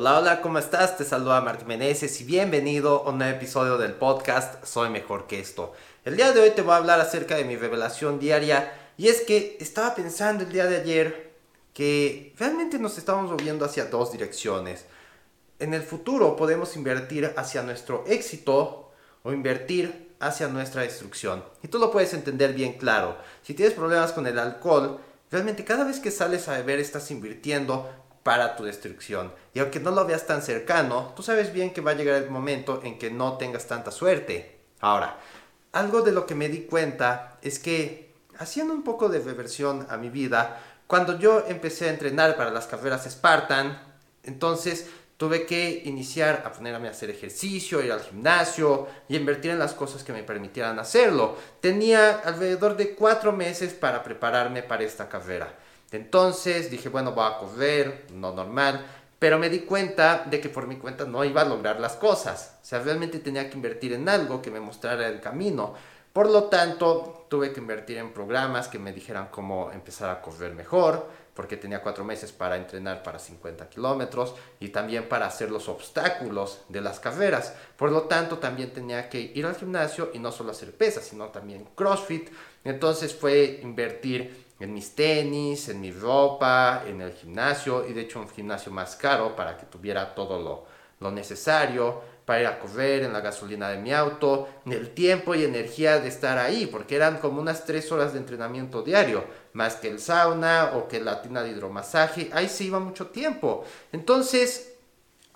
Hola, hola, ¿cómo estás? Te saluda Martín Meneses y bienvenido a un nuevo episodio del podcast Soy Mejor que esto. El día de hoy te voy a hablar acerca de mi revelación diaria y es que estaba pensando el día de ayer que realmente nos estamos moviendo hacia dos direcciones. En el futuro podemos invertir hacia nuestro éxito o invertir hacia nuestra destrucción. Y tú lo puedes entender bien claro. Si tienes problemas con el alcohol, realmente cada vez que sales a beber estás invirtiendo para tu destrucción. Y aunque no lo veas tan cercano, tú sabes bien que va a llegar el momento en que no tengas tanta suerte. Ahora, algo de lo que me di cuenta es que haciendo un poco de reversión a mi vida, cuando yo empecé a entrenar para las carreras Spartan, entonces tuve que iniciar a ponerme a hacer ejercicio, ir al gimnasio y invertir en las cosas que me permitieran hacerlo. Tenía alrededor de cuatro meses para prepararme para esta carrera. Entonces dije, bueno, voy a correr, no normal, pero me di cuenta de que por mi cuenta no iba a lograr las cosas. O sea, realmente tenía que invertir en algo que me mostrara el camino. Por lo tanto, tuve que invertir en programas que me dijeran cómo empezar a correr mejor, porque tenía cuatro meses para entrenar para 50 kilómetros y también para hacer los obstáculos de las carreras. Por lo tanto, también tenía que ir al gimnasio y no solo hacer pesas, sino también CrossFit. Entonces fue invertir en mis tenis, en mi ropa, en el gimnasio y de hecho un gimnasio más caro para que tuviera todo lo, lo necesario para ir a correr, en la gasolina de mi auto, en el tiempo y energía de estar ahí, porque eran como unas tres horas de entrenamiento diario, más que el sauna o que la tina de hidromasaje, ahí se iba mucho tiempo. Entonces,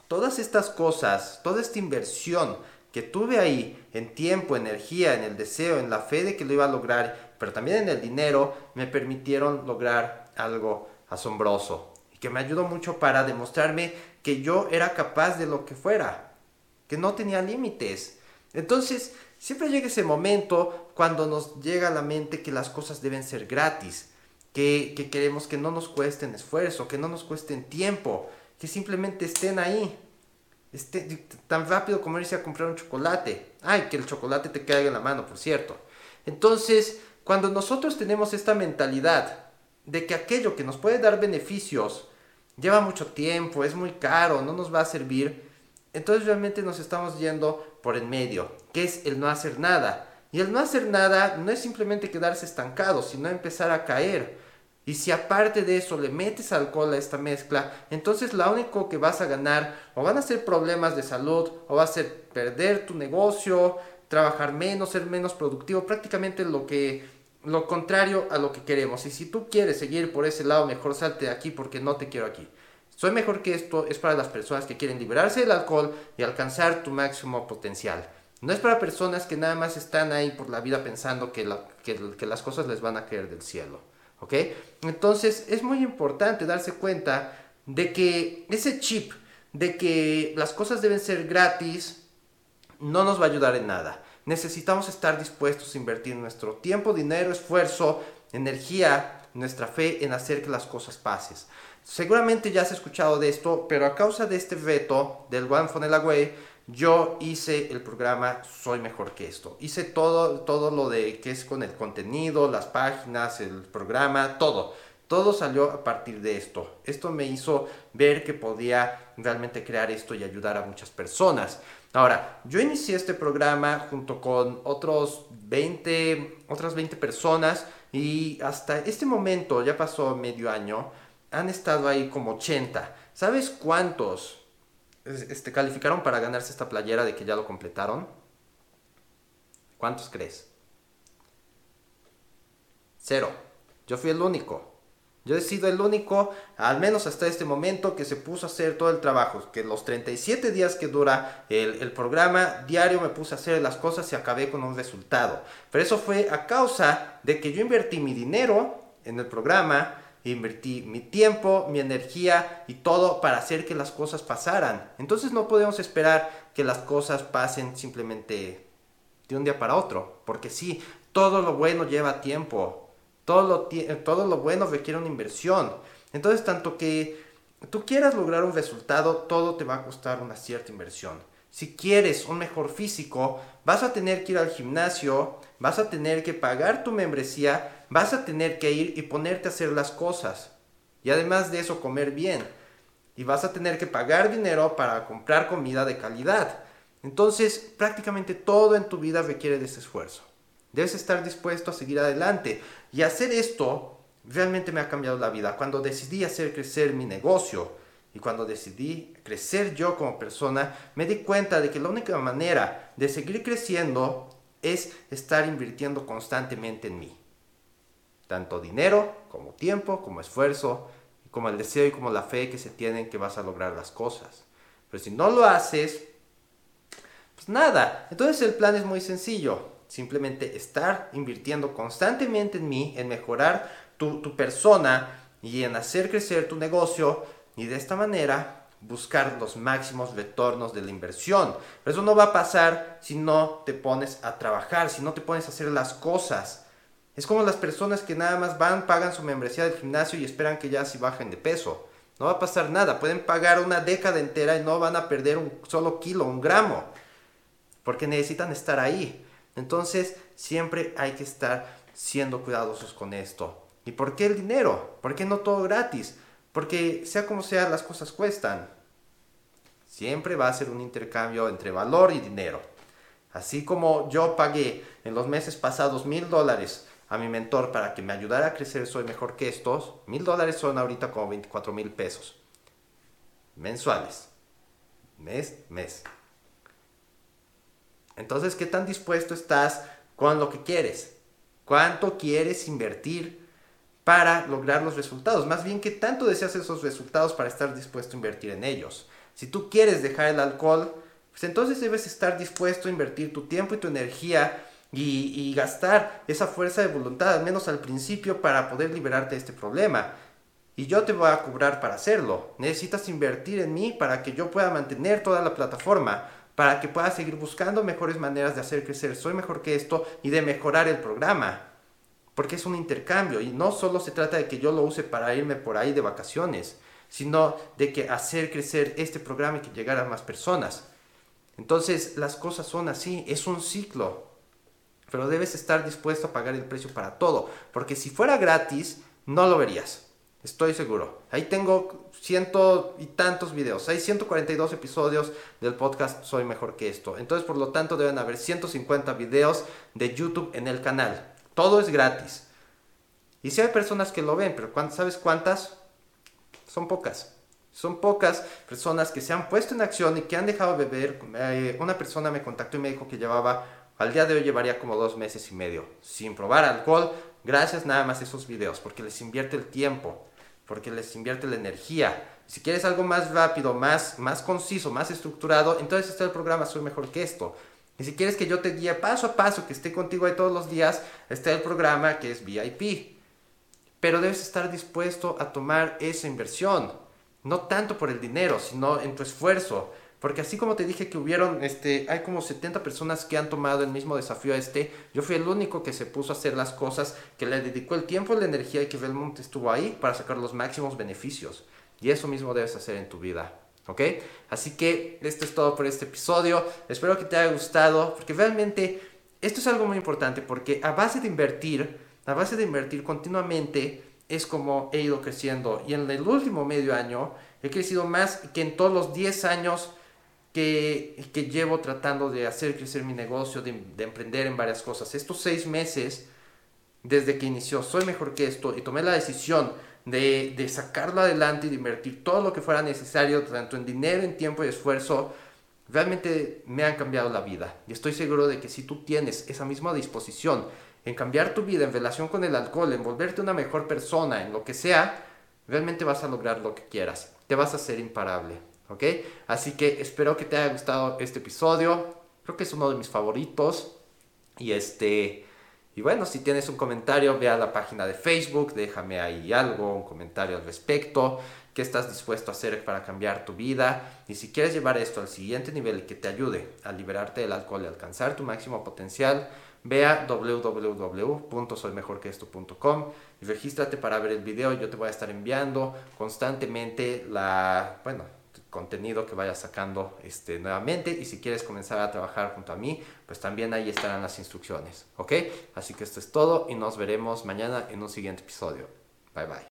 todas estas cosas, toda esta inversión que tuve ahí en tiempo, energía, en el deseo, en la fe de que lo iba a lograr pero también en el dinero me permitieron lograr algo asombroso y que me ayudó mucho para demostrarme que yo era capaz de lo que fuera, que no tenía límites. Entonces, siempre llega ese momento cuando nos llega a la mente que las cosas deben ser gratis, que, queremos que no nos cuesten esfuerzo, que no nos cuesten tiempo, que simplemente estén ahí. Esté, tan rápido como irse a comprar un chocolate. Ay, que el chocolate te caiga en la mano, por cierto. Entonces, cuando nosotros tenemos esta mentalidad de que aquello que nos puede dar beneficios lleva mucho tiempo, es muy caro, no nos va a servir, entonces realmente nos estamos yendo por el medio, que es el no hacer nada. Y el no hacer nada no es simplemente quedarse estancado, sino empezar a caer. Y si aparte de eso le metes alcohol a esta mezcla, entonces lo único que vas a ganar o van a ser problemas de salud o va a ser perder tu negocio, trabajar menos, ser menos productivo, prácticamente lo que lo contrario a lo que queremos. Y si tú quieres seguir por ese lado, mejor salte de aquí porque no te quiero aquí. Soy mejor que esto es para las personas que quieren liberarse del alcohol y alcanzar tu máximo potencial. No es para personas que nada más están ahí por la vida pensando que, que, las cosas les van a caer del cielo. ¿Ok? Entonces es muy importante darse cuenta de que ese chip de que las cosas deben ser gratis no nos va a ayudar en nada. Necesitamos estar dispuestos a invertir nuestro tiempo, dinero, esfuerzo, energía, nuestra fe en hacer que las cosas pasen. Seguramente ya has escuchado de esto, pero a causa de este reto del One Funnel Away, yo hice el programa Soy Mejor que esto. Hice todo, todo lo de que es con el contenido, las páginas, el programa, todo. Todo salió a partir de esto. Esto me hizo ver que podía realmente crear esto y ayudar a muchas personas. Ahora, yo inicié este programa junto con otros 20, otras 20 personas y hasta este momento, ya pasó medio año, han estado ahí como 80. ¿Sabes cuántos este, calificaron para ganarse esta playera de que ya lo completaron? ¿Cuántos crees? Cero. Yo fui el único. Yo he sido el único, al menos hasta este momento, que se puso a hacer todo el trabajo. Que los 37 días que dura el, programa, diario me puse a hacer las cosas y acabé con un resultado. Pero eso fue a causa de que yo invertí mi dinero en el programa, invertí mi tiempo, mi energía y todo para hacer que las cosas pasaran. Entonces no podemos esperar que las cosas pasen simplemente de un día para otro. Porque sí, todo lo bueno lleva tiempo. Todo lo, todo lo bueno requiere una inversión. Entonces, tanto que tú quieras lograr un resultado, todo te va a costar una cierta inversión. Si quieres un mejor físico, vas a tener que ir al gimnasio, vas a tener que pagar tu membresía, vas a tener que ir y ponerte a hacer las cosas. Y además de eso, comer bien. y vas a tener que pagar dinero para comprar comida de calidad. Entonces, prácticamente todo en tu vida requiere de ese esfuerzo. Debes estar dispuesto a seguir adelante. Y hacer esto realmente me ha cambiado la vida. Cuando decidí hacer crecer mi negocio y cuando decidí crecer yo como persona, me di cuenta de que la única manera de seguir creciendo es estar invirtiendo constantemente en mí. Tanto dinero como tiempo, como esfuerzo, como el deseo y como la fe que se tienen que vas a lograr las cosas. Pero si no lo haces, pues nada. Entonces el plan es muy sencillo. Simplemente estar invirtiendo constantemente en mí, en mejorar tu, persona y en hacer crecer tu negocio y de esta manera buscar los máximos retornos de la inversión. Pero eso no va a pasar si no te pones a trabajar, si no te pones a hacer las cosas. Es como las personas que nada más van, pagan su membresía del gimnasio y esperan que ya se bajen de peso. No va a pasar nada. Pueden pagar una década entera y no van a perder un solo kilo, un gramo. Porque necesitan estar ahí. Entonces, siempre hay que estar siendo cuidadosos con esto. ¿Y por qué el dinero? ¿Por qué no todo gratis? Porque sea como sea, las cosas cuestan. Siempre va a ser un intercambio entre valor y dinero. Así como yo pagué en los meses pasados mil dólares a mi mentor para que me ayudara a crecer Soy Mejor que estos, mil dólares son ahorita como 24 mil pesos. Mensuales. Mes, mes. Entonces, ¿qué tan dispuesto estás con lo que quieres? ¿Cuánto quieres invertir para lograr los resultados? Más bien, ¿qué tanto deseas esos resultados para estar dispuesto a invertir en ellos? Si tú quieres dejar el alcohol, pues entonces debes estar dispuesto a invertir tu tiempo y tu energía y, gastar esa fuerza de voluntad, al menos al principio, para poder liberarte de este problema. Y yo te voy a cobrar para hacerlo. Necesitas invertir en mí para que yo pueda mantener toda la plataforma, para que puedas seguir buscando mejores maneras de hacer crecer Soy mejor que esto y de mejorar el programa. Porque es un intercambio y no solo se trata de que yo lo use para irme por ahí de vacaciones, sino de que hacer crecer este programa y que llegara a más personas. Entonces las cosas son así, es un ciclo pero debes estar dispuesto a pagar el precio para todo, porque si fuera gratis, no lo verías. Estoy seguro. Ahí tengo ciento y tantos videos. Hay 142 episodios del podcast Soy Mejor que esto. Entonces, por lo tanto, deben haber 150 videos de YouTube en el canal. Todo es gratis. Y si hay personas que lo ven, pero ¿sabes cuántas? Son pocas. Son pocas personas que se han puesto en acción y que han dejado de beber. Eh, una persona me contactó y me dijo que llevaba al día de hoy llevaría como dos meses y medio sin probar alcohol, gracias nada más a esos videos, porque les invierte el tiempo, porque les invierte la energía. Si quieres algo más rápido, más, más conciso, más estructurado, entonces está el programa Soy Mejor que esto. Y si quieres que yo te guíe paso a paso, que esté contigo ahí todos los días, está el programa que es VIP. Pero debes estar dispuesto a tomar esa inversión, no tanto por el dinero, sino en tu esfuerzo, porque así como te dije que hubieron, este, hay como 70 personas que han tomado el mismo desafío a este, yo fui el único que se puso a hacer las cosas, que le dedicó el tiempo, la energía y que realmente estuvo ahí para sacar los máximos beneficios. Y eso mismo debes hacer en tu vida. ¿Ok? Así que esto es todo por este episodio. Espero que te haya gustado, porque realmente esto es algo muy importante, porque a base de invertir, a base de invertir continuamente, es como he ido creciendo. Y en el último medio año he crecido más que en todos los 10 años que, llevo tratando de hacer crecer mi negocio, de, de, emprender en varias cosas. Estos seis meses, desde que inició Soy Mejor que esto, y tomé la decisión de, de sacarlo adelante y de invertir todo lo que fuera necesario, tanto en dinero, en tiempo y esfuerzo, realmente me han cambiado la vida. Y estoy seguro de que si tú tienes esa misma disposición en cambiar tu vida en relación con el alcohol, en volverte una mejor persona, en lo que sea, realmente vas a lograr lo que quieras. Te vas a hacer imparable. ¿Ok? Así que espero que te haya gustado este episodio. Creo que es uno de mis favoritos. Y este... Y bueno, si tienes un comentario, ve a la página de Facebook, déjame ahí algo, un comentario al respecto, qué estás dispuesto a hacer para cambiar tu vida. Y si quieres llevar esto al siguiente nivel y que te ayude a liberarte del alcohol y alcanzar tu máximo potencial, ve a www.soymejorqueesto.com y regístrate para ver el video. Yo te voy a estar enviando constantemente la, bueno, contenido que vaya sacando este, nuevamente y si quieres comenzar a trabajar junto a mí, pues también ahí estarán las instrucciones, ¿ok? Así que esto es todo y nos veremos mañana en un siguiente episodio. Bye bye.